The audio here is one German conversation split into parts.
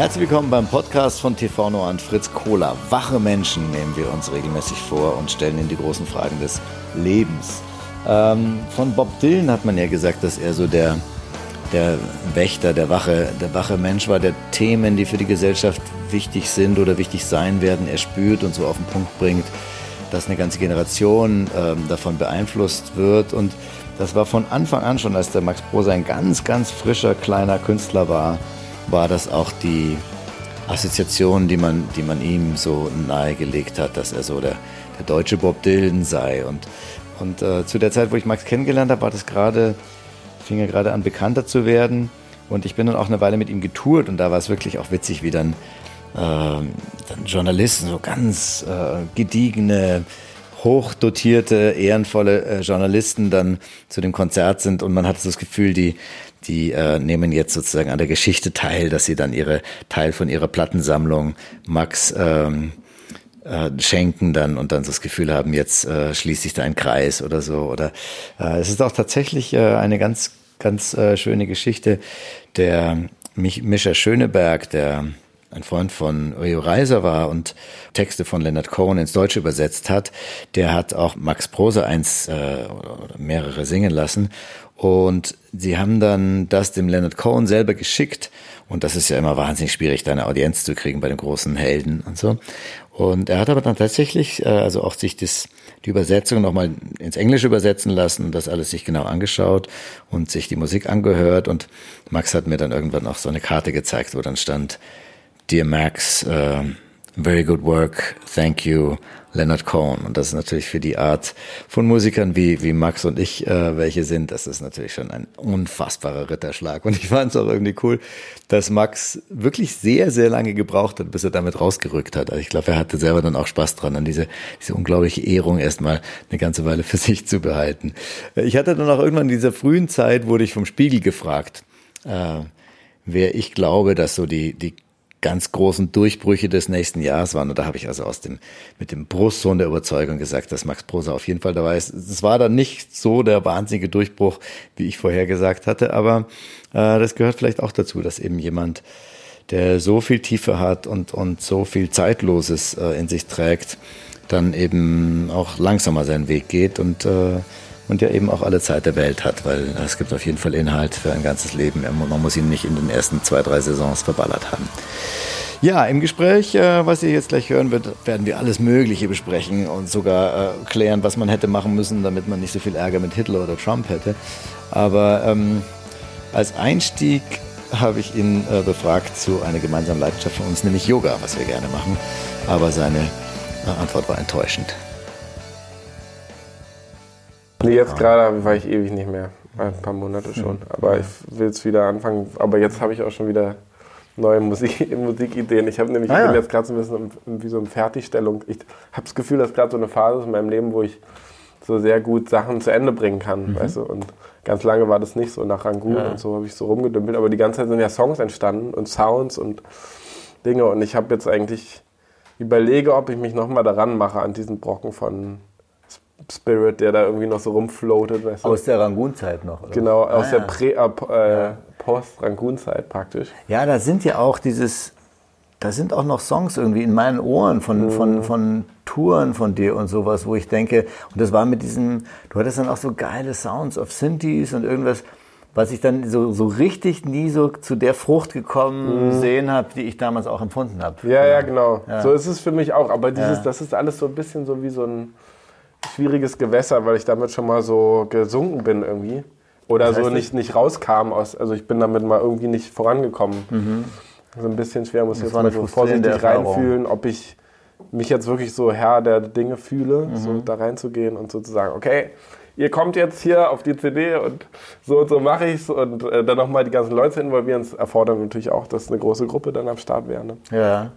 Herzlich willkommen beim Podcast von TV Noir und Fritz Kohler. Wache Menschen nehmen wir uns regelmäßig vor und stellen ihnen die großen Fragen des Lebens. Ähm, von Bob Dylan hat man ja gesagt, dass er so der, der Wächter, der wache, der wache Mensch war, der Themen, die für die Gesellschaft wichtig sind oder wichtig sein werden, er spürt und so auf den Punkt bringt, dass eine ganze Generation ähm, davon beeinflusst wird. Und das war von Anfang an schon, als der Max Prosa ein ganz, ganz frischer, kleiner Künstler war, war das auch die Assoziation, die man, die man ihm so nahegelegt hat, dass er so der, der deutsche Bob Dylan sei. Und, und äh, zu der Zeit, wo ich Max kennengelernt habe, war das gerade, fing er gerade an, bekannter zu werden. Und ich bin dann auch eine Weile mit ihm getourt und da war es wirklich auch witzig, wie dann, äh, dann Journalisten, so ganz äh, gediegene, hochdotierte, ehrenvolle äh, Journalisten dann zu dem Konzert sind und man hat so das Gefühl, die, die äh, nehmen jetzt sozusagen an der Geschichte teil, dass sie dann ihre Teil von ihrer Plattensammlung Max ähm, äh, schenken dann und dann so das Gefühl haben, jetzt äh, schließt sich da ein Kreis oder so. Oder äh, es ist auch tatsächlich äh, eine ganz, ganz äh, schöne Geschichte. Der Mich Mischa Schöneberg, der ein Freund von Rio Reiser war und Texte von Leonard Cohen ins Deutsche übersetzt hat, der hat auch Max Prosa eins äh, oder mehrere singen lassen. Und sie haben dann das dem Leonard Cohen selber geschickt. Und das ist ja immer wahnsinnig schwierig, da eine Audienz zu kriegen bei den großen Helden und so. Und er hat aber dann tatsächlich, äh, also auch sich das, die Übersetzung nochmal ins Englische übersetzen lassen und das alles sich genau angeschaut und sich die Musik angehört. Und Max hat mir dann irgendwann auch so eine Karte gezeigt, wo dann stand, Dear Max, uh, very good work, thank you, Leonard Cohen. Und das ist natürlich für die Art von Musikern wie, wie Max und ich äh, welche sind, das ist natürlich schon ein unfassbarer Ritterschlag. Und ich fand es auch irgendwie cool, dass Max wirklich sehr, sehr lange gebraucht hat, bis er damit rausgerückt hat. Also ich glaube, er hatte selber dann auch Spaß dran, an diese, diese unglaubliche Ehrung erstmal eine ganze Weile für sich zu behalten. Ich hatte dann auch irgendwann in dieser frühen Zeit, wurde ich vom Spiegel gefragt, äh, wer ich glaube, dass so die, die ganz großen Durchbrüche des nächsten Jahres waren. Und da habe ich also aus dem, mit dem Brustsohn der Überzeugung gesagt, dass Max Prosa auf jeden Fall dabei ist. Es war dann nicht so der wahnsinnige Durchbruch, wie ich vorher gesagt hatte, aber äh, das gehört vielleicht auch dazu, dass eben jemand, der so viel Tiefe hat und, und so viel Zeitloses äh, in sich trägt, dann eben auch langsamer seinen Weg geht und äh, und ja eben auch alle Zeit der Welt hat, weil es gibt auf jeden Fall Inhalt für ein ganzes Leben. Man muss ihn nicht in den ersten zwei, drei Saisons verballert haben. Ja, im Gespräch, äh, was ihr jetzt gleich hören wird, werden wir alles Mögliche besprechen und sogar äh, klären, was man hätte machen müssen, damit man nicht so viel Ärger mit Hitler oder Trump hätte. Aber ähm, als Einstieg habe ich ihn äh, befragt zu einer gemeinsamen Leidenschaft von uns, nämlich Yoga, was wir gerne machen. Aber seine äh, Antwort war enttäuschend. Nee, jetzt gerade war ich ewig nicht mehr. Ein paar Monate schon. Mhm. Aber ich will jetzt wieder anfangen. Aber jetzt habe ich auch schon wieder neue Musik, Musikideen. Ich habe nämlich, ah, ja. bin jetzt gerade so ein bisschen wie so eine Fertigstellung. Ich habe das Gefühl, dass gerade so eine Phase ist in meinem Leben, wo ich so sehr gut Sachen zu Ende bringen kann, mhm. weißt du. Und ganz lange war das nicht so. Nach Rangoon ja. und so habe ich so rumgedümpelt. Aber die ganze Zeit sind ja Songs entstanden und Sounds und Dinge. Und ich habe jetzt eigentlich überlege, ob ich mich nochmal daran mache an diesen Brocken von Spirit, der da irgendwie noch so rumfloatet. Weißt du? Aus der Rangoon-Zeit noch, oder? Genau, aus ah, der Prä, äh, äh, Post-Rangoon-Zeit praktisch. Ja, da sind ja auch dieses, da sind auch noch Songs irgendwie in meinen Ohren von, mhm. von, von Touren von dir und sowas, wo ich denke, und das war mit diesem, du hattest dann auch so geile Sounds of Synthes und irgendwas, was ich dann so, so richtig nie so zu der Frucht gekommen mhm. sehen habe, die ich damals auch empfunden habe. Ja, ja, genau. Ja. So ist es für mich auch. Aber dieses, ja. das ist alles so ein bisschen so wie so ein schwieriges Gewässer, weil ich damit schon mal so gesunken bin irgendwie. Oder das heißt so nicht, nicht rauskam aus, also ich bin damit mal irgendwie nicht vorangekommen. Mhm. Also ein bisschen schwer, muss ich jetzt mal so vorsichtig reinfühlen, ob ich mich jetzt wirklich so Herr der Dinge fühle, mhm. so da reinzugehen und sozusagen, okay, ihr kommt jetzt hier auf die CD und so und so mache ich es und äh, dann nochmal die ganzen Leute involvieren, das erfordert natürlich auch, dass eine große Gruppe dann am Start wäre. Ne? Ja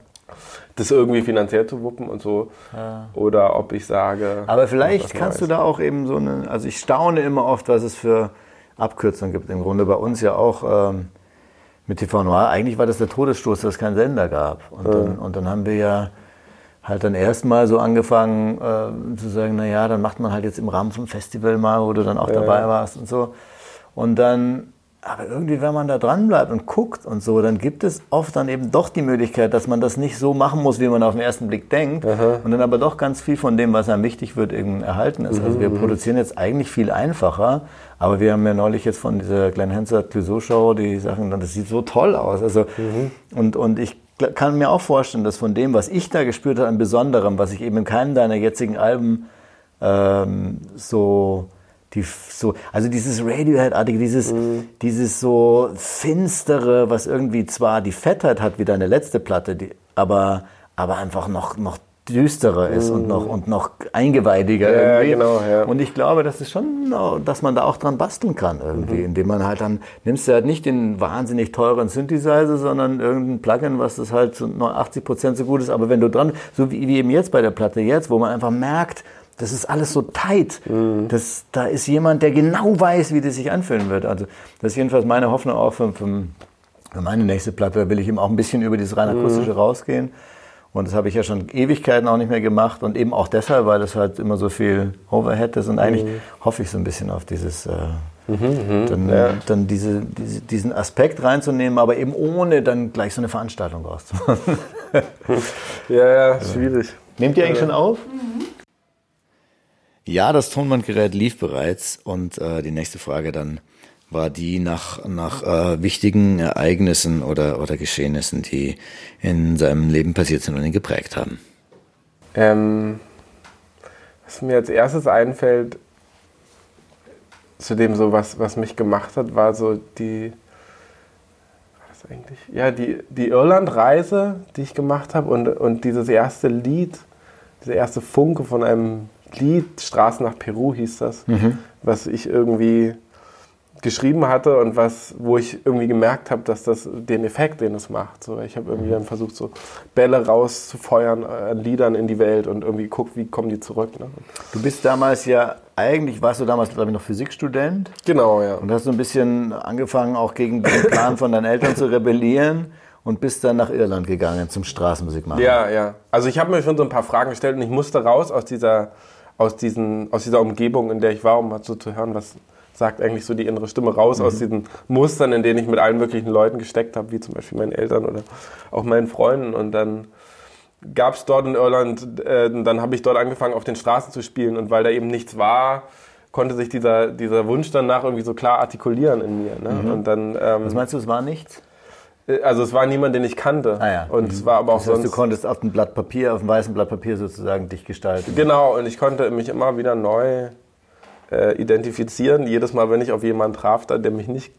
das irgendwie finanziell zu wuppen und so. Ja. Oder ob ich sage. Aber vielleicht kannst du da auch eben so eine. Also ich staune immer oft, was es für Abkürzungen gibt. Im Grunde bei uns ja auch ähm, mit TV Noir. Eigentlich war das der Todesstoß, dass es keinen Sender gab. Und, ja. dann, und dann haben wir ja halt dann erstmal so angefangen äh, zu sagen, na ja, dann macht man halt jetzt im Rahmen vom Festival mal, wo du dann auch ja. dabei warst und so. Und dann aber irgendwie, wenn man da dran bleibt und guckt und so, dann gibt es oft dann eben doch die Möglichkeit, dass man das nicht so machen muss, wie man auf den ersten Blick denkt. Aha. Und dann aber doch ganz viel von dem, was einem wichtig wird, eben erhalten ist. Also wir mhm. produzieren jetzt eigentlich viel einfacher, aber wir haben ja neulich jetzt von dieser Glenn Hanser Clouseau Show die Sachen, das sieht so toll aus. Also, mhm. und, und ich kann mir auch vorstellen, dass von dem, was ich da gespürt habe, an Besonderem, was ich eben in keinem deiner jetzigen Alben ähm, so die so, also dieses Radiohead-artige, dieses, mhm. dieses so finstere, was irgendwie zwar die Fettheit hat wie deine letzte Platte, die, aber, aber einfach noch, noch düsterer ist mhm. und noch und noch eingeweihdiger ja, irgendwie. Genau, ja. Und ich glaube, das ist schon, dass man da auch dran basteln kann irgendwie, mhm. indem man halt dann nimmst du halt nicht den wahnsinnig teuren Synthesizer, sondern irgendein Plugin, was das halt zu 80 Prozent so gut ist. Aber wenn du dran, so wie, wie eben jetzt bei der Platte jetzt, wo man einfach merkt, das ist alles so tight. Mhm. Das, da ist jemand, der genau weiß, wie das sich anfühlen wird. Also das ist jedenfalls meine Hoffnung auch für, für, für meine nächste Platte. Da will ich eben auch ein bisschen über dieses rein akustische mhm. rausgehen. Und das habe ich ja schon Ewigkeiten auch nicht mehr gemacht. Und eben auch deshalb, weil das halt immer so viel Overhead ist. Und eigentlich mhm. hoffe ich so ein bisschen auf dieses... Äh, Mhm, mhm. dann, ja. dann diese, diese, diesen Aspekt reinzunehmen, aber eben ohne dann gleich so eine Veranstaltung rauszumachen. ja, ja, schwierig. Nehmt ihr eigentlich schon auf? Mhm. Ja, das Tonbandgerät lief bereits und äh, die nächste Frage dann war die nach, nach äh, wichtigen Ereignissen oder, oder Geschehnissen, die in seinem Leben passiert sind und ihn geprägt haben. Ähm, was mir als erstes einfällt, zu dem so was, was mich gemacht hat, war so die, was eigentlich? Ja, die, die Irland-Reise, die ich gemacht habe und, und dieses erste Lied, dieser erste Funke von einem Lied, Straßen nach Peru hieß das, mhm. was ich irgendwie geschrieben hatte und was, wo ich irgendwie gemerkt habe, dass das den Effekt, den es macht. So, ich habe irgendwie mhm. dann versucht, so Bälle rauszufeuern an Liedern in die Welt und irgendwie guckt, wie kommen die zurück. Ne? Du bist damals ja, eigentlich warst du damals, glaube ich, noch Physikstudent. Genau, ja. Und hast so ein bisschen angefangen, auch gegen den Plan von deinen Eltern zu rebellieren und bist dann nach Irland gegangen zum Straßenmusik machen. Ja, ja. Also ich habe mir schon so ein paar Fragen gestellt und ich musste raus aus dieser aus, diesen, aus dieser Umgebung, in der ich war, um mal so zu hören, was sagt eigentlich so die innere Stimme raus mhm. aus diesen Mustern, in denen ich mit allen möglichen Leuten gesteckt habe, wie zum Beispiel meinen Eltern oder auch meinen Freunden. Und dann gab es dort in Irland, äh, dann habe ich dort angefangen, auf den Straßen zu spielen. Und weil da eben nichts war, konnte sich dieser, dieser Wunsch danach irgendwie so klar artikulieren in mir. Ne? Mhm. Und dann, ähm, Was meinst du, es war nichts? Äh, also es war niemand, den ich kannte. Ah, ja. Und mhm. es war aber auch das heißt, sonst. Du konntest auf dem Blatt Papier, auf dem weißen Blatt Papier sozusagen dich gestalten. Genau, und ich konnte mich immer wieder neu äh, identifizieren. Jedes Mal, wenn ich auf jemanden traf, der mich nicht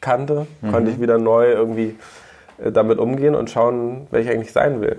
kannte, mhm. konnte ich wieder neu irgendwie äh, damit umgehen und schauen, wer ich eigentlich sein will.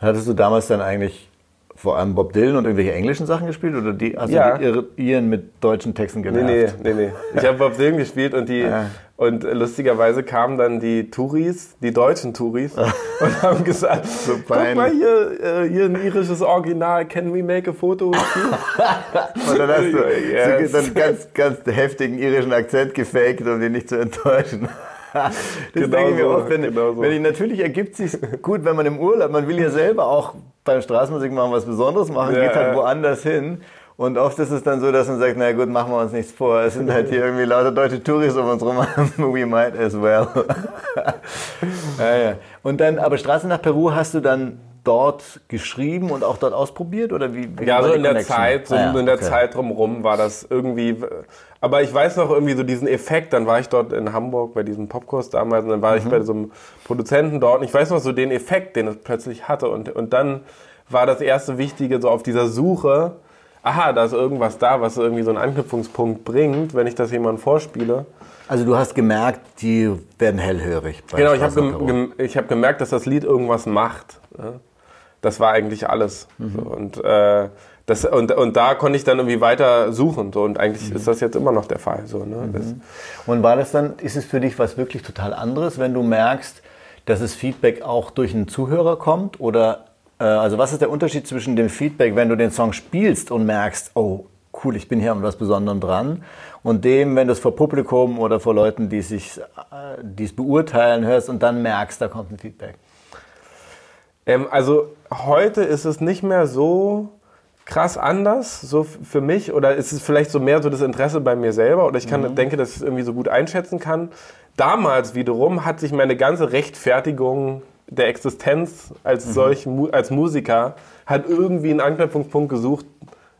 Und hattest du damals dann eigentlich vor allem Bob Dylan und irgendwelche englischen Sachen gespielt oder die, hast ja. du die Iren mit deutschen Texten genervt? Nee, nee, nee, nee. Ich habe Bob Dylan gespielt und die ja. Und lustigerweise kamen dann die Touris, die deutschen Touris und haben gesagt, so guck mal hier, äh, hier ein irisches Original, can we make a photo with you? und dann hast du yes. so einen ganz, ganz heftigen irischen Akzent gefaked, um den nicht zu enttäuschen. das genau denke ich mir so, oft, wenn, genau so. wenn ich, natürlich ergibt sich gut, wenn man im Urlaub, man will ja selber auch beim Straßenmusik machen was Besonderes machen, ja, geht halt woanders hin. Und oft ist es dann so, dass man sagt, na gut, machen wir uns nichts vor. Es sind halt hier irgendwie lauter deutsche Touris um uns rum. We might as well. ja, ja. Und dann, aber Straße nach Peru hast du dann dort geschrieben und auch dort ausprobiert oder wie? wie ja, so in der Zeit, so ah, ja, in der okay. Zeit drumherum war das irgendwie. Aber ich weiß noch irgendwie so diesen Effekt. Dann war ich dort in Hamburg bei diesem Popkurs damals und dann war mhm. ich bei so einem Produzenten dort. Und ich weiß noch so den Effekt, den es plötzlich hatte. Und und dann war das erste Wichtige so auf dieser Suche. Aha, da ist irgendwas da, was irgendwie so einen Anknüpfungspunkt bringt, wenn ich das jemandem vorspiele. Also du hast gemerkt, die werden hellhörig. genau, ich habe gem hab gemerkt, dass das Lied irgendwas macht. Ja? das war eigentlich alles. Mhm. So, und, äh, das, und, und da konnte ich dann irgendwie weiter suchen. So, und eigentlich mhm. ist das jetzt immer noch der Fall. So, ne? Mhm. Und war das dann, ist es für dich was wirklich total anderes, wenn du merkst, dass das Feedback auch durch einen Zuhörer kommt? Oder also was ist der Unterschied zwischen dem Feedback, wenn du den Song spielst und merkst, oh, cool, ich bin hier an was Besonderem dran, und dem, wenn du es vor Publikum oder vor Leuten, die sich, äh, die es beurteilen, hörst und dann merkst, da kommt ein Feedback? Ähm, also heute ist es nicht mehr so, krass anders, so für mich? Oder ist es vielleicht so mehr so das Interesse bei mir selber? Oder ich kann, mhm. denke, dass ich es irgendwie so gut einschätzen kann. Damals wiederum hat sich meine ganze Rechtfertigung der Existenz als mhm. solch, als Musiker, hat irgendwie einen Anknüpfungspunkt gesucht,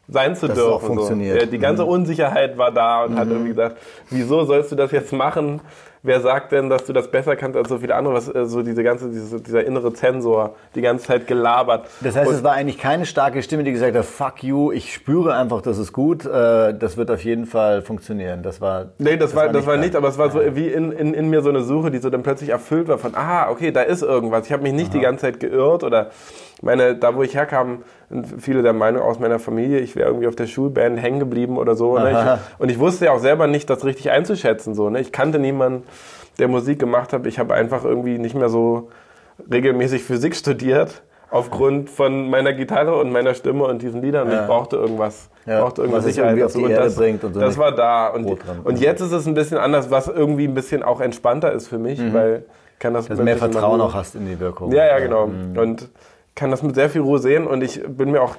sein zu das dürfen. Auch funktioniert. So. Die ganze mhm. Unsicherheit war da und mhm. hat irgendwie gesagt, wieso sollst du das jetzt machen? Wer sagt denn, dass du das besser kannst als so viele andere? Was, äh, so diese ganze, diese, dieser innere Zensor, die ganze Zeit gelabert. Das heißt, und es war eigentlich keine starke Stimme, die gesagt hat, fuck you, ich spüre einfach, das ist gut, äh, das wird auf jeden Fall funktionieren. Das war. Nee, das, das war, das war nicht, aber es war so wie in, in, in mir so eine Suche, die so dann plötzlich erfüllt war von, ah, okay, da ist irgendwas. Ich habe mich nicht Aha. die ganze Zeit geirrt oder meine, da wo ich herkam, viele der Meinung aus meiner Familie, ich wäre irgendwie auf der Schulband hängen geblieben oder so. Ne? Ich, und ich wusste ja auch selber nicht, das richtig einzuschätzen. So, ne? Ich kannte niemanden, der Musik gemacht hat. Ich habe einfach irgendwie nicht mehr so regelmäßig Physik studiert aufgrund von meiner Gitarre und meiner Stimme und diesen Liedern. Ja. Ich brauchte irgendwas. Ja. brauchte irgendwas was Sicherheit dazu. Und das, und so das war da. Und, und jetzt ist es ein bisschen anders, was irgendwie ein bisschen auch entspannter ist für mich, mhm. weil kann das. Dass du mehr Vertrauen auch hast in die Wirkung. Ja, ja, genau. Mhm. Und kann das mit sehr viel Ruhe sehen und ich bin mir auch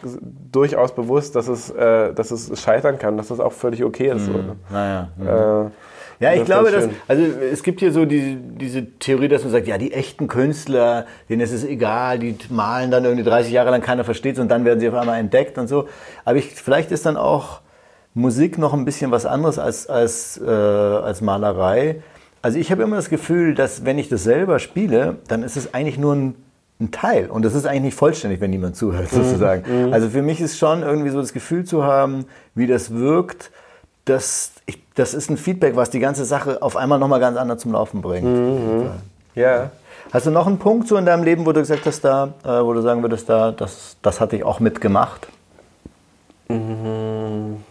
durchaus bewusst, dass es, äh, dass es scheitern kann, dass das auch völlig okay ist. Mhm. So. Naja. Mhm. Äh, ja, ich glaube, dass, also es gibt hier so die, diese Theorie, dass man sagt, ja, die echten Künstler, denen ist es egal, die malen dann irgendwie 30 Jahre lang, keiner versteht und dann werden sie auf einmal entdeckt und so. Aber ich, vielleicht ist dann auch Musik noch ein bisschen was anderes als, als, äh, als Malerei. Also ich habe immer das Gefühl, dass wenn ich das selber spiele, dann ist es eigentlich nur ein ein Teil. Und das ist eigentlich nicht vollständig, wenn niemand zuhört, mhm. sozusagen. Mhm. Also für mich ist schon irgendwie so das Gefühl zu haben, wie das wirkt, das, ich, das ist ein Feedback, was die ganze Sache auf einmal nochmal ganz anders zum Laufen bringt. Mhm. Ja. Hast du noch einen Punkt so in deinem Leben, wo du gesagt hast, da, äh, wo du sagen würdest, da, das, das hatte ich auch mitgemacht? Mhm.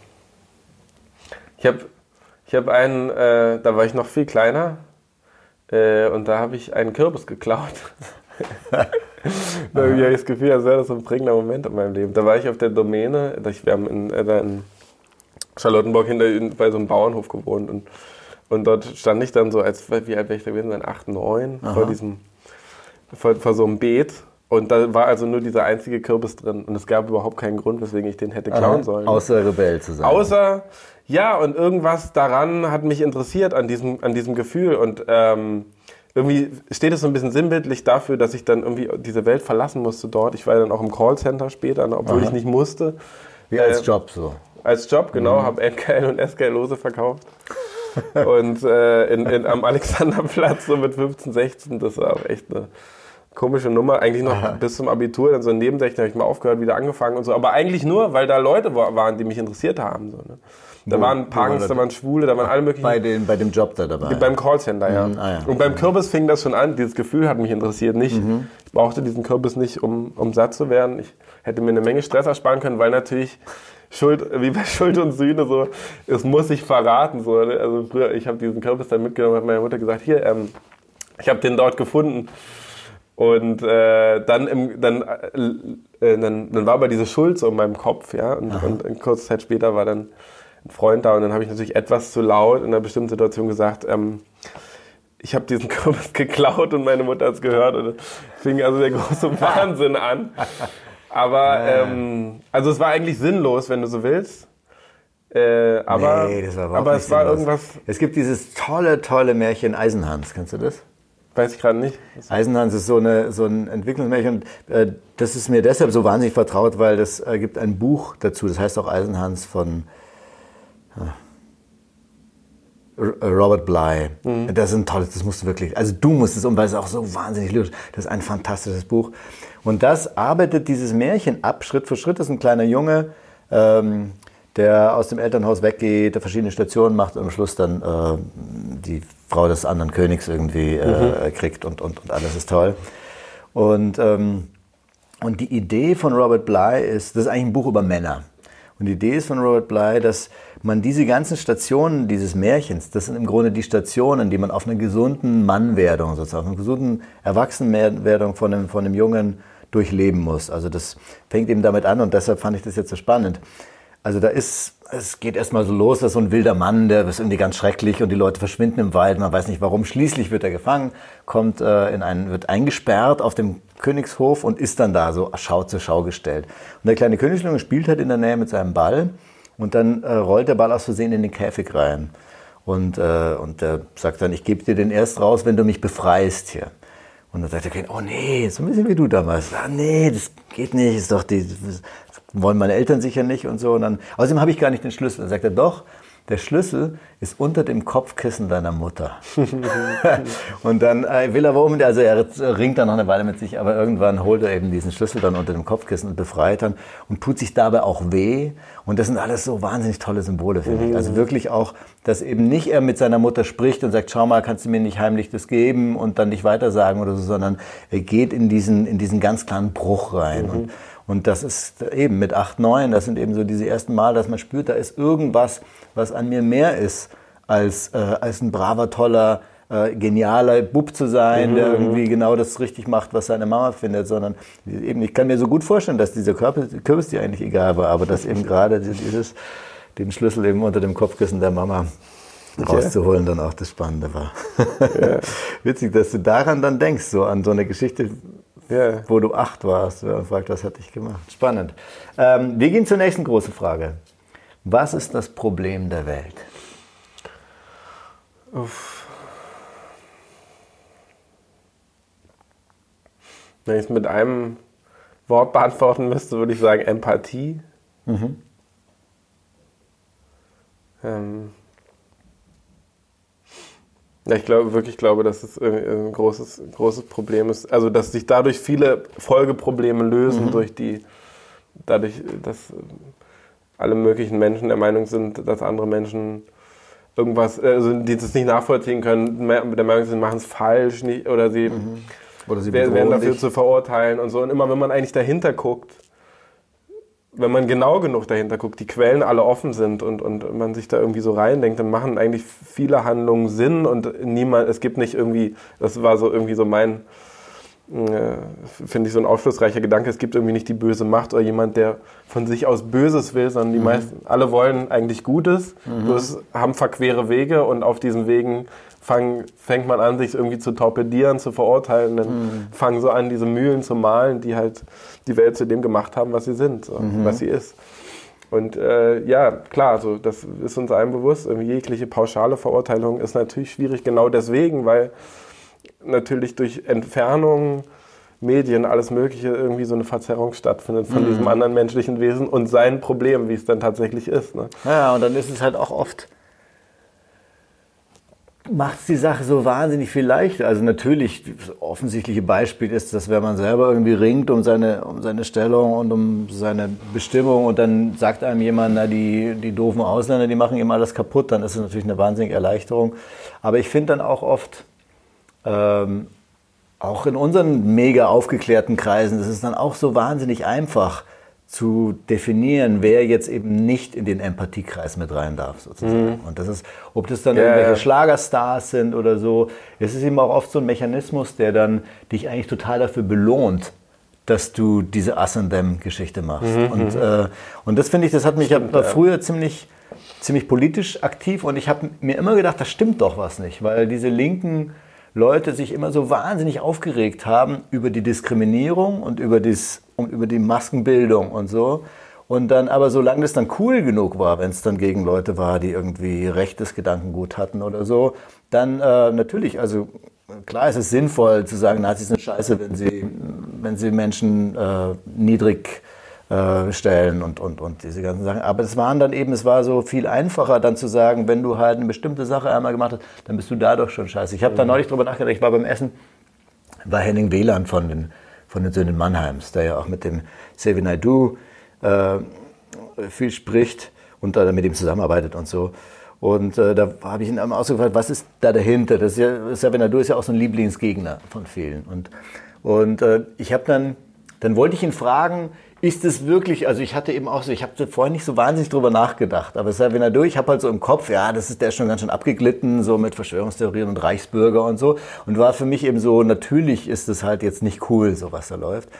Ich habe ich hab einen, äh, da war ich noch viel kleiner äh, und da habe ich einen Kürbis geklaut. da habe ich das Gefühl, das wäre so ein prägender Moment in meinem Leben. Da war ich auf der Domäne, wir haben in, äh, in Charlottenburg hinter bei so einem Bauernhof gewohnt und, und dort stand ich dann so als, wie alt wäre ich da gewesen, sein 8, 9, vor diesem, vor, vor so einem Beet und da war also nur dieser einzige Kürbis drin und es gab überhaupt keinen Grund, weswegen ich den hätte klauen Aha, sollen. Außer Rebell zu sein. Außer, ja, und irgendwas daran hat mich interessiert an diesem, an diesem Gefühl und ähm, irgendwie steht es so ein bisschen sinnbildlich dafür, dass ich dann irgendwie diese Welt verlassen musste dort. Ich war dann auch im Callcenter später, obwohl Aha. ich nicht musste. Wie als äh, Job so. Als Job, genau. Mhm. Habe NKL und SKL-Lose verkauft. und äh, in, in, am Alexanderplatz so mit 15, 16, das war auch echt eine komische Nummer. Eigentlich noch Aha. bis zum Abitur, dann so nebensächlich habe ich mal aufgehört, wieder angefangen und so. Aber eigentlich nur, weil da Leute waren, die mich interessiert haben. So, ne? Da Wo, waren Punks, da waren Schwule, da waren alle möglichen. Bei, den, bei dem Job da dabei? Beim Callcenter, ja. Mhm, ah, ja. Und beim Kürbis fing das schon an. Dieses Gefühl hat mich interessiert. Nicht, mhm. Ich brauchte diesen Kürbis nicht, um, um satt zu werden. Ich hätte mir eine Menge Stress ersparen können, weil natürlich Schuld, wie bei Schuld und Sühne so, es muss sich verraten. So, ne? Also früher, ich habe diesen Kürbis dann mitgenommen, hat meine Mutter gesagt, hier, ähm, ich habe den dort gefunden. Und äh, dann, im, dann, äh, dann, dann war aber diese Schuld so in meinem Kopf, ja. Und, und, und kurze Zeit später war dann ein Freund da und dann habe ich natürlich etwas zu laut in einer bestimmten Situation gesagt, ähm, ich habe diesen Kürbis geklaut und meine Mutter hat es gehört und fing also der große Wahnsinn an. Aber ähm, also es war eigentlich sinnlos, wenn du so willst. Äh, aber nee, das war aber es war sinnlos. irgendwas. Es gibt dieses tolle, tolle Märchen Eisenhans. Kennst du das? Weiß ich gerade nicht. Eisenhans ist so, eine, so ein Entwicklungsmärchen. Und, äh, das ist mir deshalb so wahnsinnig vertraut, weil das äh, gibt ein Buch dazu. Das heißt auch Eisenhans von Robert Bly. Mhm. Das ist ein tolles, das musst du wirklich, also du musst es um, weil es auch so wahnsinnig lyrisch Das ist ein fantastisches Buch. Und das arbeitet dieses Märchen ab, Schritt für Schritt. Das ist ein kleiner Junge, ähm, der aus dem Elternhaus weggeht, der verschiedene Stationen macht und am Schluss dann äh, die Frau des anderen Königs irgendwie äh, mhm. kriegt und, und, und alles ist toll. Und, ähm, und die Idee von Robert Bly ist, das ist eigentlich ein Buch über Männer. Und die Idee ist von Robert Bly, dass man diese ganzen Stationen dieses Märchens, das sind im Grunde die Stationen, die man auf einer gesunden Mannwerdung, sozusagen, auf einer gesunden Erwachsenenwerdung von einem, von einem Jungen durchleben muss. Also das fängt eben damit an und deshalb fand ich das jetzt so spannend. Also da ist, es geht erstmal so los, dass so ein wilder Mann, der ist irgendwie ganz schrecklich und die Leute verschwinden im Wald, man weiß nicht warum. Schließlich wird er gefangen, kommt äh, in einen, wird eingesperrt auf dem Königshof und ist dann da so Schau zur Schau gestellt. Und der kleine Königsjunge spielt halt in der Nähe mit seinem Ball und dann äh, rollt der Ball aus Versehen in den Käfig rein. Und, äh, und der sagt dann, ich gebe dir den erst raus, wenn du mich befreist hier. Und dann sagt der Kind, oh nee, so ein bisschen wie du damals. Ah, nee, das geht nicht, ist doch die, wollen meine Eltern sicher nicht und so. Und dann, außerdem habe ich gar nicht den Schlüssel. Dann sagt er, doch, der Schlüssel ist unter dem Kopfkissen deiner Mutter. und dann äh, will er warum, also er ringt dann noch eine Weile mit sich, aber irgendwann holt er eben diesen Schlüssel dann unter dem Kopfkissen und befreit dann und tut sich dabei auch weh. Und das sind alles so wahnsinnig tolle Symbole, finde ich. Also wirklich auch, dass eben nicht er mit seiner Mutter spricht und sagt, schau mal, kannst du mir nicht heimlich das geben und dann nicht weitersagen oder so, sondern er geht in diesen, in diesen ganz klaren Bruch rein. Mhm. Und, und das ist eben mit 8, 9, das sind eben so diese ersten Mal, dass man spürt, da ist irgendwas, was an mir mehr ist, als, äh, als ein braver, toller, äh, genialer Bub zu sein, mhm. der irgendwie genau das richtig macht, was seine Mama findet, sondern eben, ich kann mir so gut vorstellen, dass dieser Kürbis dir eigentlich egal war, aber dass eben gerade dieses, den Schlüssel eben unter dem Kopfkissen der Mama rauszuholen, dann auch das Spannende war. Ja. Witzig, dass du daran dann denkst, so an so eine Geschichte, ja. wo du acht warst und fragt, was hat dich gemacht. Spannend. Ähm, wir gehen zur nächsten großen Frage. Was ist das Problem der Welt? Uff. Wenn ich es mit einem Wort beantworten müsste, würde ich sagen Empathie. Mhm. Ähm, ja, ich glaube wirklich glaube, dass es ein großes, großes Problem ist. Also dass sich dadurch viele Folgeprobleme lösen mhm. durch die, dadurch, dass alle möglichen Menschen der Meinung sind, dass andere Menschen irgendwas, also die das nicht nachvollziehen können, der Meinung sind, machen es falsch nicht, oder sie, mhm. oder sie werden dafür dich. zu verurteilen und so. Und immer wenn man eigentlich dahinter guckt, wenn man genau genug dahinter guckt, die Quellen alle offen sind und, und man sich da irgendwie so reindenkt, dann machen eigentlich viele Handlungen Sinn und niemand, es gibt nicht irgendwie, das war so irgendwie so mein, äh, finde ich so ein aufschlussreicher Gedanke, es gibt irgendwie nicht die böse Macht oder jemand, der von sich aus Böses will, sondern die mhm. meisten, alle wollen eigentlich Gutes, mhm. bloß haben verquere Wege und auf diesen Wegen fang, fängt man an, sich irgendwie zu torpedieren, zu verurteilen. Dann mhm. fangen so an, diese Mühlen zu malen, die halt die Welt zu dem gemacht haben, was sie sind, so, mhm. was sie ist. Und äh, ja, klar, so, das ist uns allen bewusst. Jegliche pauschale Verurteilung ist natürlich schwierig, genau deswegen, weil natürlich durch Entfernung, Medien, alles Mögliche, irgendwie so eine Verzerrung stattfindet von mhm. diesem anderen menschlichen Wesen und sein Problem, wie es dann tatsächlich ist. Ne? Ja, und dann ist es halt auch oft macht es die Sache so wahnsinnig viel leichter. Also natürlich, das offensichtliche Beispiel ist, dass wenn man selber irgendwie ringt um seine, um seine Stellung und um seine Bestimmung und dann sagt einem jemand, na, die, die doofen Ausländer, die machen ihm alles kaputt, dann ist es natürlich eine wahnsinnige Erleichterung. Aber ich finde dann auch oft, ähm, auch in unseren mega aufgeklärten Kreisen, das ist dann auch so wahnsinnig einfach, zu definieren, wer jetzt eben nicht in den Empathiekreis mit rein darf, sozusagen. Mhm. Und das ist, ob das dann ja, irgendwelche ja. Schlagerstars sind oder so, es ist eben auch oft so ein Mechanismus, der dann dich eigentlich total dafür belohnt, dass du diese Us and Them-Geschichte machst. Mhm. Und, mhm. äh, und das finde ich, das hat mich stimmt, ja früher ziemlich, ziemlich politisch aktiv und ich habe mir immer gedacht, das stimmt doch was nicht, weil diese linken Leute sich immer so wahnsinnig aufgeregt haben über die Diskriminierung und über, dies, und über die Maskenbildung und so. Und dann aber, solange das dann cool genug war, wenn es dann gegen Leute war, die irgendwie rechtes Gedankengut hatten oder so, dann äh, natürlich, also klar ist es sinnvoll zu sagen, Nazis sind scheiße, wenn sie, wenn sie Menschen äh, niedrig äh, stellen und, und, und diese ganzen Sachen. Aber es waren dann eben, es war so viel einfacher dann zu sagen, wenn du halt eine bestimmte Sache einmal gemacht hast, dann bist du dadurch schon scheiße. Ich habe mhm. da neulich drüber nachgedacht, ich war beim Essen bei Henning Wieland von den, von den Söhnen Mannheims, der ja auch mit dem Sevi Naidu äh, viel spricht und da mit ihm zusammenarbeitet und so. Und äh, da habe ich ihn einmal ausgefragt, was ist da dahinter? Das ist ja, Sevi Naidu ist ja auch so ein Lieblingsgegner von vielen. Und, und äh, ich habe dann, dann wollte ich ihn fragen, ist es wirklich, also ich hatte eben auch so, ich habe vorher nicht so wahnsinnig drüber nachgedacht, aber wenn er durch, ich habe halt so im Kopf, ja, das ist der ist schon ganz schön abgeglitten, so mit Verschwörungstheorien und Reichsbürger und so. Und war für mich eben so, natürlich ist es halt jetzt nicht cool, so was da läuft.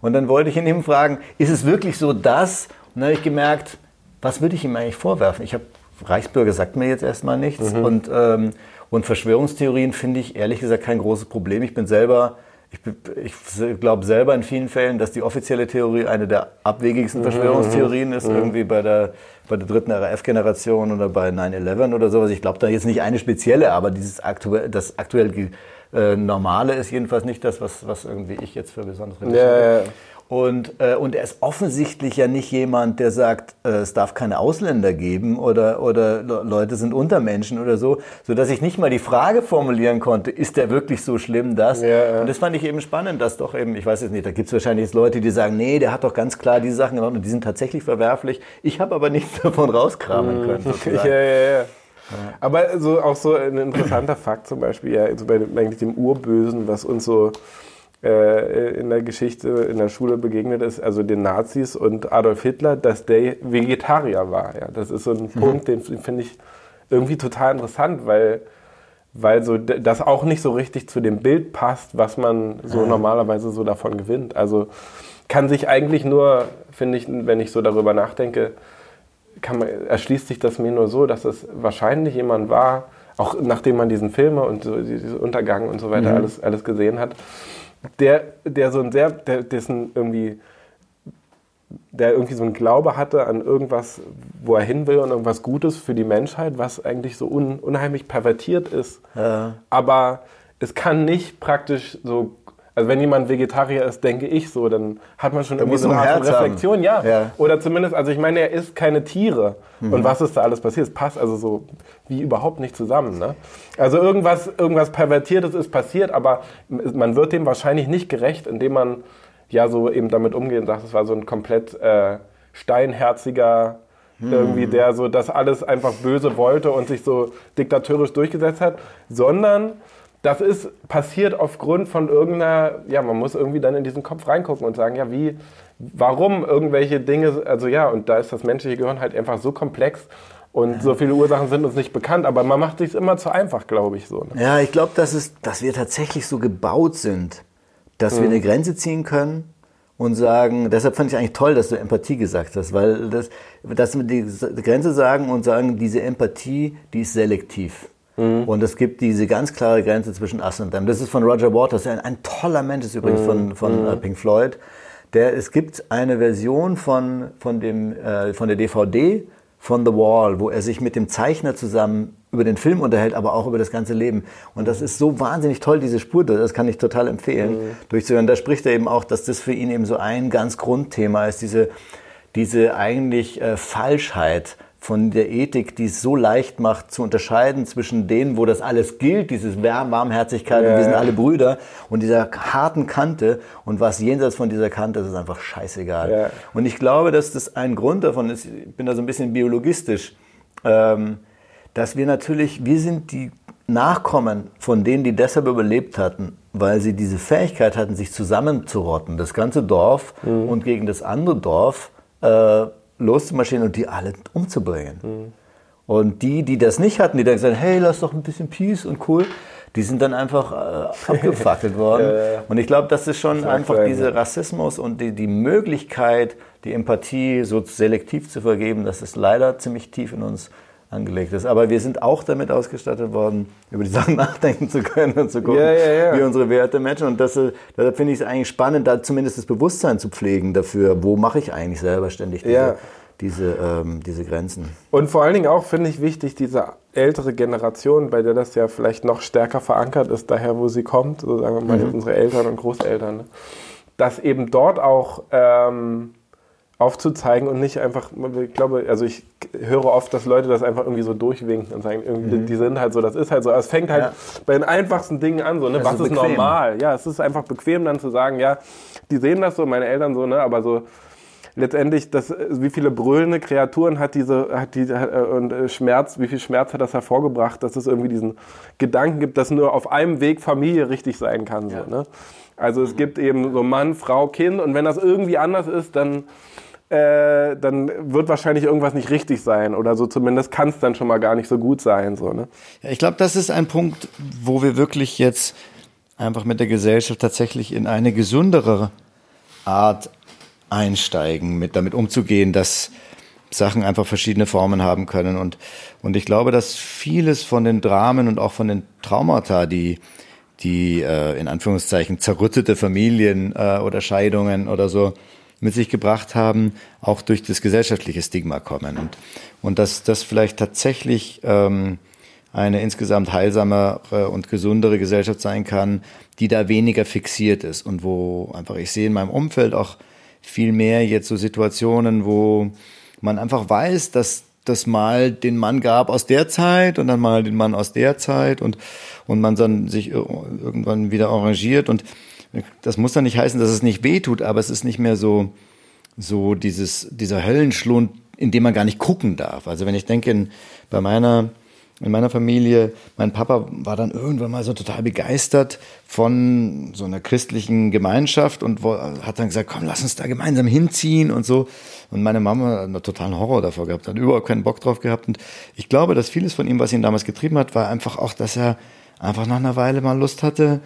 Und dann wollte ich ihn eben fragen, ist es wirklich so das? Und dann habe ich gemerkt, was würde ich ihm eigentlich vorwerfen? Ich habe Reichsbürger sagt mir jetzt erstmal nichts mhm. und, ähm, und Verschwörungstheorien finde ich ehrlich gesagt kein großes Problem. Ich bin selber ich, ich glaube selber in vielen Fällen, dass die offizielle Theorie eine der abwegigsten mhm, Verschwörungstheorien ist, mhm. irgendwie bei der, bei der dritten RAF-Generation oder bei 9-11 oder sowas. Ich glaube da jetzt nicht eine spezielle, aber dieses aktuell, das aktuell äh, Normale ist jedenfalls nicht das, was, was irgendwie ich jetzt für besonders ja, ja. Und, äh, und er ist offensichtlich ja nicht jemand, der sagt, äh, es darf keine Ausländer geben oder, oder Leute sind Untermenschen oder so, sodass ich nicht mal die Frage formulieren konnte, ist der wirklich so schlimm, das? Ja. Und das fand ich eben spannend, dass doch eben, ich weiß es nicht, da gibt es wahrscheinlich jetzt Leute, die sagen, nee, der hat doch ganz klar diese Sachen gemacht und die sind tatsächlich verwerflich. Ich habe aber nichts davon rauskramen mhm. können. Ja, ja, ja. Aber so, auch so ein interessanter Fakt zum Beispiel, ja, also bei eigentlich dem Urbösen, was uns so in der Geschichte in der Schule begegnet ist, also den Nazis und Adolf Hitler, dass der Vegetarier war. Ja, das ist so ein mhm. Punkt, den finde ich irgendwie total interessant, weil, weil so das auch nicht so richtig zu dem Bild passt, was man so mhm. normalerweise so davon gewinnt. Also kann sich eigentlich nur, finde ich, wenn ich so darüber nachdenke, man, erschließt sich das mir nur so, dass es wahrscheinlich jemand war, auch nachdem man diesen Filme und so, diesen Untergang und so weiter mhm. alles, alles gesehen hat, der, der so ein sehr, der, dessen irgendwie, der irgendwie so einen Glaube hatte an irgendwas, wo er hin will und irgendwas Gutes für die Menschheit, was eigentlich so un, unheimlich pervertiert ist. Ja. Aber es kann nicht praktisch so also wenn jemand Vegetarier ist, denke ich so, dann hat man schon da irgendwie so eine Art Reflexion, ja. ja. Oder zumindest, also ich meine, er isst keine Tiere. Mhm. Und was ist da alles passiert? Es passt also so wie überhaupt nicht zusammen. Ne? Also irgendwas, irgendwas Pervertiertes ist passiert, aber man wird dem wahrscheinlich nicht gerecht, indem man ja so eben damit umgeht und sagt, es war so ein komplett äh, steinherziger mhm. irgendwie, der so das alles einfach böse wollte und sich so diktatorisch durchgesetzt hat, sondern das ist passiert aufgrund von irgendeiner, ja, man muss irgendwie dann in diesen Kopf reingucken und sagen, ja, wie, warum irgendwelche Dinge, also ja, und da ist das menschliche Gehirn halt einfach so komplex und so viele Ursachen sind uns nicht bekannt, aber man macht sich immer zu einfach, glaube ich so. Ne? Ja, ich glaube, dass, dass wir tatsächlich so gebaut sind, dass mhm. wir eine Grenze ziehen können und sagen, deshalb fand ich eigentlich toll, dass du Empathie gesagt hast, weil das, dass wir die Grenze sagen und sagen, diese Empathie, die ist selektiv. Mhm. Und es gibt diese ganz klare Grenze zwischen Us und Them. Das ist von Roger Waters, ein, ein toller Mensch ist übrigens mhm. von, von mhm. Pink Floyd. Der, es gibt eine Version von, von, dem, äh, von der DVD von The Wall, wo er sich mit dem Zeichner zusammen über den Film unterhält, aber auch über das ganze Leben. Und das ist so wahnsinnig toll, diese Spur, das kann ich total empfehlen, mhm. durchzuhören. Da spricht er eben auch, dass das für ihn eben so ein ganz Grundthema ist, diese, diese eigentlich äh, Falschheit von der Ethik, die es so leicht macht, zu unterscheiden zwischen denen, wo das alles gilt, dieses Warmherzigkeit ja, und wir sind alle Brüder und dieser harten Kante und was jenseits von dieser Kante ist, ist einfach scheißegal. Ja. Und ich glaube, dass das ein Grund davon ist, ich bin da so ein bisschen biologistisch, ähm, dass wir natürlich, wir sind die Nachkommen von denen, die deshalb überlebt hatten, weil sie diese Fähigkeit hatten, sich zusammenzurotten, das ganze Dorf mhm. und gegen das andere Dorf äh, loszumarschieren und die alle umzubringen. Mhm. Und die, die das nicht hatten, die dann gesagt hey, lass doch ein bisschen Peace und cool, die sind dann einfach äh, abgefackelt worden. ja, ja. Und ich glaube, das ist schon das einfach dieser Rassismus und die, die Möglichkeit, die Empathie so selektiv zu vergeben, das ist leider ziemlich tief in uns angelegt ist. Aber wir sind auch damit ausgestattet worden, über die Sachen nachdenken zu können und zu gucken, ja, ja, ja. wie unsere Werte matchen. Und das, deshalb finde ich es eigentlich spannend, da zumindest das Bewusstsein zu pflegen dafür, wo mache ich eigentlich selber ständig diese, diese, ähm, diese Grenzen. Und vor allen Dingen auch finde ich wichtig, diese ältere Generation, bei der das ja vielleicht noch stärker verankert ist, daher wo sie kommt, so sagen wir mal mhm. unsere Eltern und Großeltern, ne? dass eben dort auch... Ähm, aufzuzeigen und nicht einfach, ich glaube, also ich höre oft, dass Leute das einfach irgendwie so durchwinken und sagen, irgendwie, mhm. die sind halt so, das ist halt so. es fängt halt ja. bei den einfachsten Dingen an, so, ne? was ist, ist normal? Ja, es ist einfach bequem dann zu sagen, ja, die sehen das so, meine Eltern so, ne, aber so, letztendlich, das, wie viele brüllende Kreaturen hat diese, hat die, äh, und äh, Schmerz, wie viel Schmerz hat das hervorgebracht, dass es irgendwie diesen Gedanken gibt, dass nur auf einem Weg Familie richtig sein kann, so, ja. ne? Also es gibt eben so Mann, Frau, Kind und wenn das irgendwie anders ist, dann äh, dann wird wahrscheinlich irgendwas nicht richtig sein oder so zumindest kann es dann schon mal gar nicht so gut sein. So, ne? Ja, ich glaube, das ist ein Punkt, wo wir wirklich jetzt einfach mit der Gesellschaft tatsächlich in eine gesündere Art einsteigen, mit damit umzugehen, dass Sachen einfach verschiedene Formen haben können. Und, und ich glaube, dass vieles von den Dramen und auch von den Traumata, die, die äh, in Anführungszeichen zerrüttete Familien äh, oder Scheidungen oder so mit sich gebracht haben, auch durch das gesellschaftliche Stigma kommen. Und, und dass das vielleicht tatsächlich ähm, eine insgesamt heilsamere und gesundere Gesellschaft sein kann, die da weniger fixiert ist und wo einfach ich sehe in meinem Umfeld auch viel mehr jetzt so Situationen, wo man einfach weiß, dass das mal den Mann gab aus der Zeit und dann mal den Mann aus der Zeit und, und man dann sich irgendwann wieder arrangiert und das muss dann nicht heißen, dass es nicht wehtut, aber es ist nicht mehr so, so dieses, dieser Höllenschlund, in dem man gar nicht gucken darf. Also wenn ich denke, in, bei meiner in meiner Familie, mein Papa war dann irgendwann mal so total begeistert von so einer christlichen Gemeinschaft und hat dann gesagt, komm, lass uns da gemeinsam hinziehen und so. Und meine Mama hat einen totalen Horror davor gehabt, hat überhaupt keinen Bock drauf gehabt. Und ich glaube, dass vieles von ihm, was ihn damals getrieben hat, war einfach auch, dass er einfach nach einer Weile mal Lust hatte,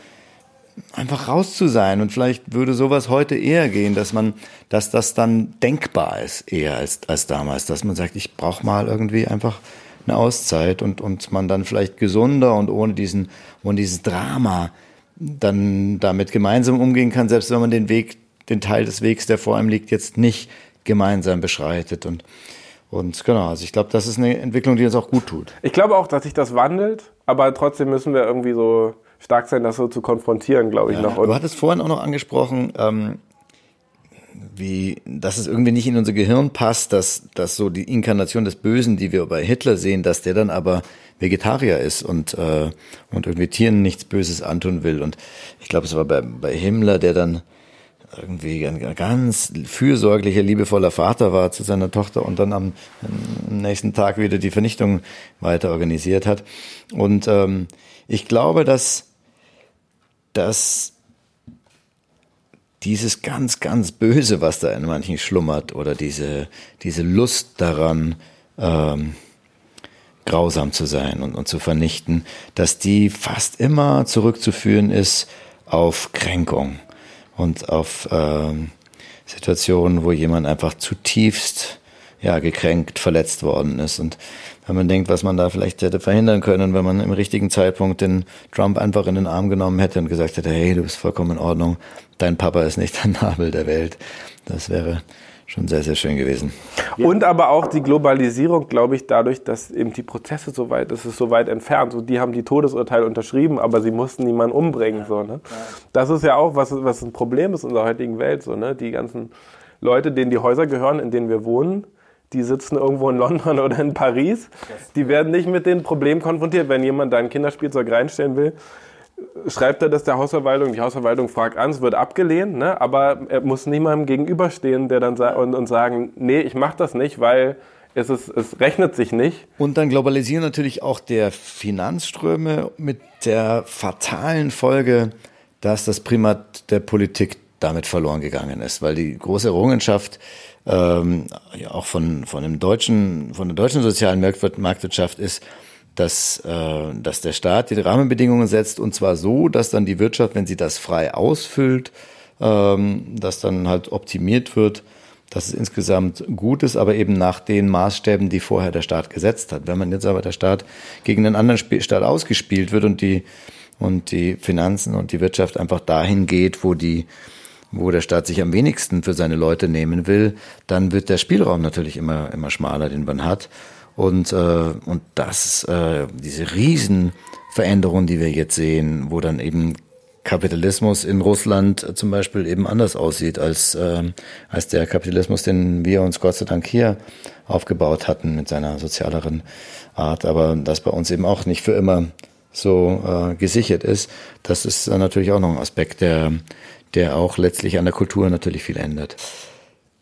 einfach raus zu sein. Und vielleicht würde sowas heute eher gehen, dass man, dass das dann denkbar ist, eher als, als damals, dass man sagt, ich brauche mal irgendwie einfach eine Auszeit und, und man dann vielleicht gesunder und ohne diesen, ohne dieses Drama dann damit gemeinsam umgehen kann, selbst wenn man den Weg, den Teil des Wegs, der vor einem liegt, jetzt nicht gemeinsam beschreitet und und genau, also ich glaube, das ist eine Entwicklung, die uns auch gut tut. Ich glaube auch, dass sich das wandelt, aber trotzdem müssen wir irgendwie so stark sein, das so zu konfrontieren, glaube ich. Ja, noch. Du hattest vorhin auch noch angesprochen, ähm, wie, dass es irgendwie nicht in unser Gehirn passt, dass, dass so die Inkarnation des Bösen, die wir bei Hitler sehen, dass der dann aber Vegetarier ist und, äh, und irgendwie Tieren nichts Böses antun will. Und ich glaube, es war bei, bei Himmler, der dann irgendwie ein ganz fürsorglicher, liebevoller Vater war zu seiner Tochter und dann am, am nächsten Tag wieder die Vernichtung weiter organisiert hat. Und ähm, ich glaube, dass, dass dieses ganz, ganz Böse, was da in manchen schlummert, oder diese, diese Lust daran, ähm, grausam zu sein und, und zu vernichten, dass die fast immer zurückzuführen ist auf Kränkung und auf ähm, Situationen, wo jemand einfach zutiefst ja, gekränkt, verletzt worden ist. Und wenn man denkt, was man da vielleicht hätte verhindern können, wenn man im richtigen Zeitpunkt den Trump einfach in den Arm genommen hätte und gesagt hätte, hey, du bist vollkommen in Ordnung, dein Papa ist nicht der Nabel der Welt. Das wäre schon sehr, sehr schön gewesen. Und aber auch die Globalisierung, glaube ich, dadurch, dass eben die Prozesse so weit, es ist so weit entfernt. So, die haben die Todesurteile unterschrieben, aber sie mussten niemanden umbringen. So, ne? Das ist ja auch, was, was ein Problem ist in unserer heutigen Welt. So, ne? Die ganzen Leute, denen die Häuser gehören, in denen wir wohnen, die sitzen irgendwo in London oder in Paris. Die werden nicht mit den Problemen konfrontiert. Wenn jemand da ein Kinderspielzeug reinstellen will, schreibt er das der Hausverwaltung. Die Hausverwaltung fragt an, es wird abgelehnt, ne? aber er muss niemandem gegenüberstehen, der dann und, und sagen, nee, ich mache das nicht, weil es, ist, es rechnet sich nicht. Und dann globalisieren natürlich auch der Finanzströme mit der fatalen Folge, dass das Primat der Politik damit verloren gegangen ist, weil die große Errungenschaft ähm, ja auch von, von, dem deutschen, von der deutschen sozialen Marktwirtschaft ist, dass, äh, dass der Staat die Rahmenbedingungen setzt und zwar so, dass dann die Wirtschaft, wenn sie das frei ausfüllt, ähm, dass dann halt optimiert wird, dass es insgesamt gut ist, aber eben nach den Maßstäben, die vorher der Staat gesetzt hat. Wenn man jetzt aber der Staat gegen einen anderen Staat ausgespielt wird und die, und die Finanzen und die Wirtschaft einfach dahin geht, wo die, wo der Staat sich am wenigsten für seine Leute nehmen will, dann wird der Spielraum natürlich immer, immer schmaler, den man hat. Und, äh, und das, äh, diese Riesenveränderungen, die wir jetzt sehen, wo dann eben Kapitalismus in Russland zum Beispiel eben anders aussieht als, äh, als der Kapitalismus, den wir uns Gott sei Dank hier aufgebaut hatten mit seiner sozialeren Art, aber das bei uns eben auch nicht für immer so äh, gesichert ist. Das ist natürlich auch noch ein Aspekt, der, der auch letztlich an der Kultur natürlich viel ändert.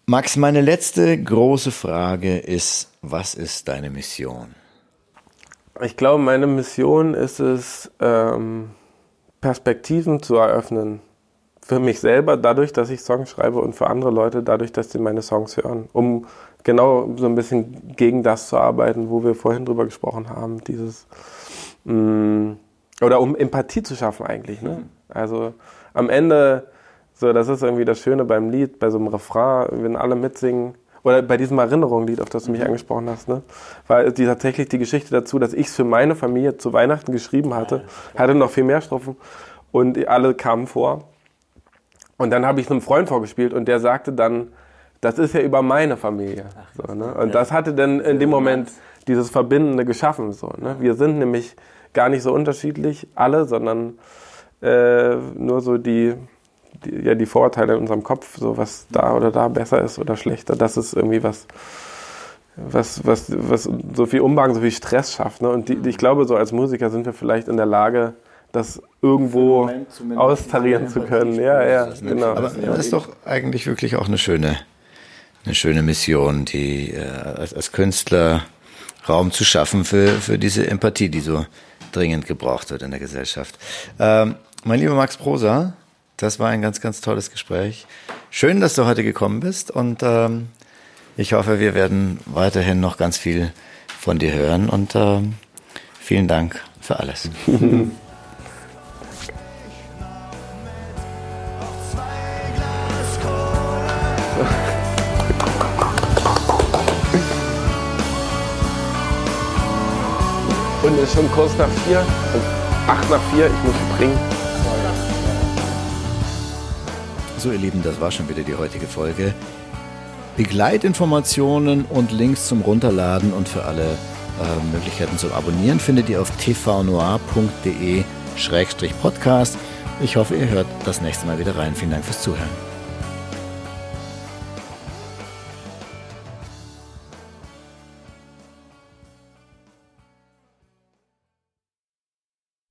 Max, meine letzte große Frage ist, was ist deine Mission? Ich glaube, meine Mission ist es, ähm, Perspektiven zu eröffnen. Für mich selber, dadurch, dass ich Songs schreibe und für andere Leute, dadurch, dass sie meine Songs hören. Um genau so ein bisschen gegen das zu arbeiten, wo wir vorhin drüber gesprochen haben. Dieses, mh, mm, oder um Empathie zu schaffen eigentlich. Ne? Mhm. Also am Ende so, das ist irgendwie das Schöne beim Lied, bei so einem Refrain, wenn alle mitsingen. oder bei diesem Erinnerungslied, auf das du mich mhm. angesprochen hast, ne, war die, tatsächlich die Geschichte dazu, dass ich es für meine Familie zu Weihnachten geschrieben hatte. Hatte noch viel mehr Strophen und alle kamen vor. Und dann habe ich es einem Freund vorgespielt und der sagte dann, das ist ja über meine Familie. So, ne? Und das hatte dann in dem Moment dieses Verbindende geschaffen. So, ne? Wir sind nämlich gar nicht so unterschiedlich, alle, sondern äh, nur so die, die, ja, die Vorurteile in unserem Kopf, so was da oder da besser ist oder schlechter. Das ist irgendwie was, was, was, was so viel Umgang, so viel Stress schafft. Ne? Und die, ich glaube, so als Musiker sind wir vielleicht in der Lage, das irgendwo austarieren zu können. Ja, ja, genau. Aber das ist doch eigentlich wirklich auch eine schöne, eine schöne Mission, die äh, als, als Künstler Raum zu schaffen für, für diese Empathie, die so dringend gebraucht wird in der Gesellschaft. Ähm, mein lieber Max Prosa, das war ein ganz, ganz tolles Gespräch. Schön, dass du heute gekommen bist und ähm, ich hoffe, wir werden weiterhin noch ganz viel von dir hören und ähm, vielen Dank für alles. Und es ist schon kurz nach vier, also acht nach vier, ich muss springen. So ihr Lieben, das war schon wieder die heutige Folge. Begleitinformationen und Links zum Runterladen und für alle äh, Möglichkeiten zum Abonnieren findet ihr auf tvnoir.de-podcast. Ich hoffe, ihr hört das nächste Mal wieder rein. Vielen Dank fürs Zuhören.